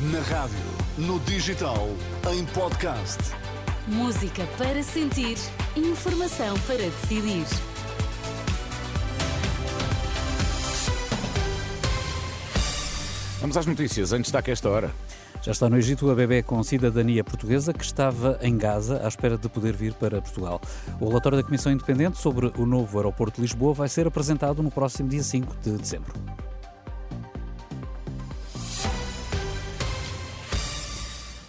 Na rádio, no digital, em podcast. Música para sentir, informação para decidir. Vamos às notícias, antes destaque esta hora. Já está no Egito a bebê com cidadania portuguesa que estava em Gaza à espera de poder vir para Portugal. O relatório da Comissão Independente sobre o novo aeroporto de Lisboa vai ser apresentado no próximo dia 5 de dezembro.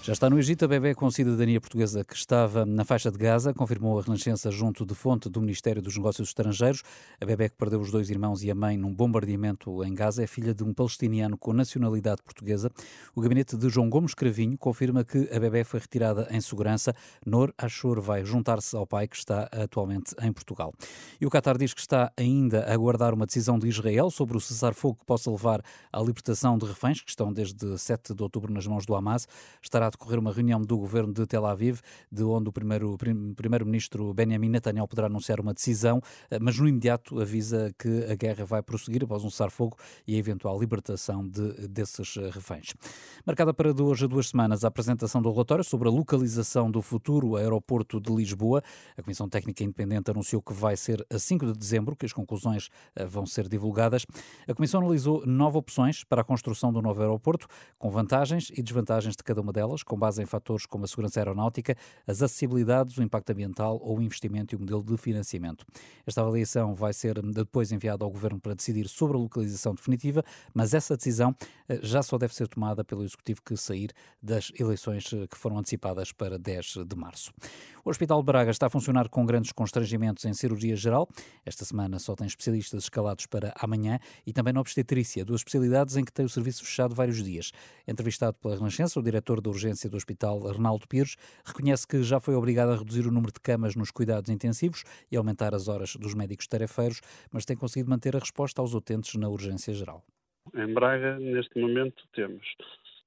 Já está no Egito a bebê com cidadania portuguesa que estava na faixa de Gaza, confirmou a Renascença junto de fonte do Ministério dos Negócios Estrangeiros. A bebê que perdeu os dois irmãos e a mãe num bombardeamento em Gaza é filha de um palestiniano com nacionalidade portuguesa. O gabinete de João Gomes Cravinho confirma que a bebê foi retirada em segurança. Nor Ashur vai juntar-se ao pai que está atualmente em Portugal. E o Qatar diz que está ainda a aguardar uma decisão de Israel sobre o cessar-fogo que possa levar à libertação de reféns que estão desde 7 de outubro nas mãos do Hamas. Estará decorrer uma reunião do governo de Tel Aviv, de onde o primeiro-ministro Benjamin Netanyahu poderá anunciar uma decisão, eh, mas no imediato avisa que a guerra vai prosseguir após um cessar-fogo e a eventual libertação de, desses eh, reféns. Marcada para de hoje a duas semanas a apresentação do relatório sobre a localização do futuro aeroporto de Lisboa. A Comissão Técnica Independente anunciou que vai ser a 5 de dezembro que as conclusões eh, vão ser divulgadas. A Comissão analisou nove opções para a construção do novo aeroporto, com vantagens e desvantagens de cada uma delas com base em fatores como a segurança aeronáutica, as acessibilidades, o impacto ambiental ou o investimento e o modelo de financiamento. Esta avaliação vai ser depois enviada ao Governo para decidir sobre a localização definitiva, mas essa decisão eh, já só deve ser tomada pelo Executivo que sair das eleições eh, que foram antecipadas para 10 de março. O Hospital de Braga está a funcionar com grandes constrangimentos em cirurgia geral. Esta semana só tem especialistas escalados para amanhã e também na obstetrícia, duas especialidades em que tem o serviço fechado vários dias. Entrevistado pela Renascença, o diretor da urgência do Hospital, Renaldo Pires, reconhece que já foi obrigado a reduzir o número de camas nos cuidados intensivos e aumentar as horas dos médicos tarefeiros, mas tem conseguido manter a resposta aos utentes na urgência geral. Em Braga, neste momento, temos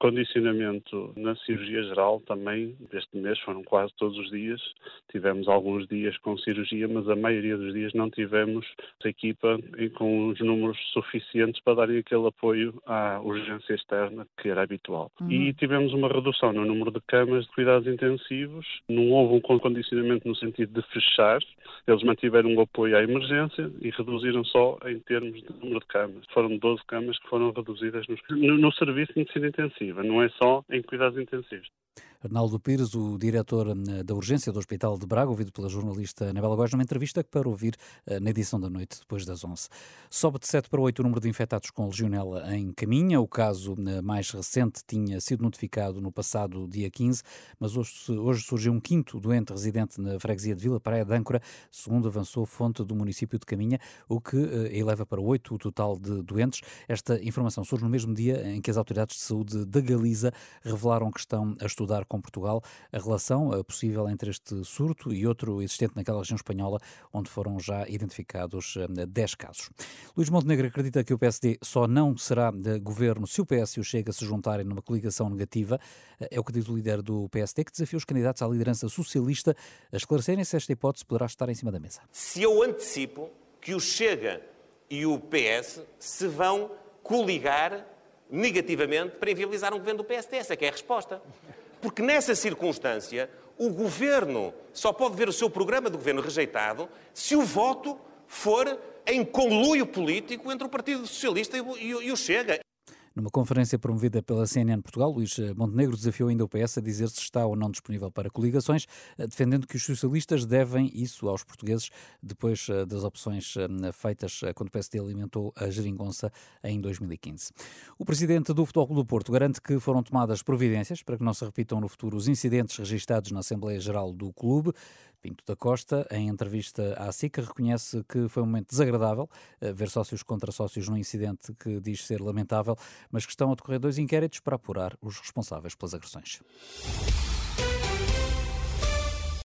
Condicionamento na cirurgia geral também, deste mês foram quase todos os dias. Tivemos alguns dias com cirurgia, mas a maioria dos dias não tivemos a equipa com os números suficientes para darem aquele apoio à urgência externa que era habitual. Uhum. E tivemos uma redução no número de camas de cuidados intensivos. Não houve um condicionamento no sentido de fechar. Eles mantiveram o apoio à emergência e reduziram só em termos de número de camas. Foram 12 camas que foram reduzidas no, no serviço de medicina intensiva não é só em cuidados intensivos. Arnaldo Pires, o diretor eh, da urgência do Hospital de Braga, ouvido pela jornalista Anabela Góes, numa entrevista para ouvir eh, na edição da noite, depois das 11. Sobe de 7 para 8 o número de infectados com legionela em Caminha. O caso eh, mais recente tinha sido notificado no passado dia 15, mas hoje, hoje surgiu um quinto doente residente na freguesia de Vila Praia de Âncora, segundo avançou fonte do município de Caminha, o que eleva para 8 o total de doentes. Esta informação surge no mesmo dia em que as autoridades de saúde da Galiza revelaram que estão a estudar com Portugal a relação possível entre este surto e outro existente naquela região espanhola, onde foram já identificados 10 eh, casos. Luís Montenegro acredita que o PSD só não será de governo se o PS e o Chega se juntarem numa coligação negativa. É o que diz o líder do PSD, que desafia os candidatos à liderança socialista a esclarecerem se esta hipótese poderá estar em cima da mesa. Se eu antecipo que o Chega e o PS se vão coligar negativamente para inviabilizar um governo do PSD. Essa é que é a resposta. Porque nessa circunstância, o governo só pode ver o seu programa de governo rejeitado se o voto for em conluio político entre o Partido Socialista e o Chega. Numa conferência promovida pela CNN Portugal, Luís Montenegro desafiou ainda o PS a dizer se está ou não disponível para coligações, eh, defendendo que os socialistas devem isso aos portugueses depois eh, das opções eh, feitas quando o PSD alimentou a geringonça em 2015. O presidente do Futebol Clube do Porto garante que foram tomadas providências para que não se repitam no futuro os incidentes registados na Assembleia Geral do clube. Pinto da Costa, em entrevista à SICA, reconhece que foi um momento desagradável ver sócios contra sócios num incidente que diz ser lamentável, mas que estão a decorrer dois inquéritos para apurar os responsáveis pelas agressões.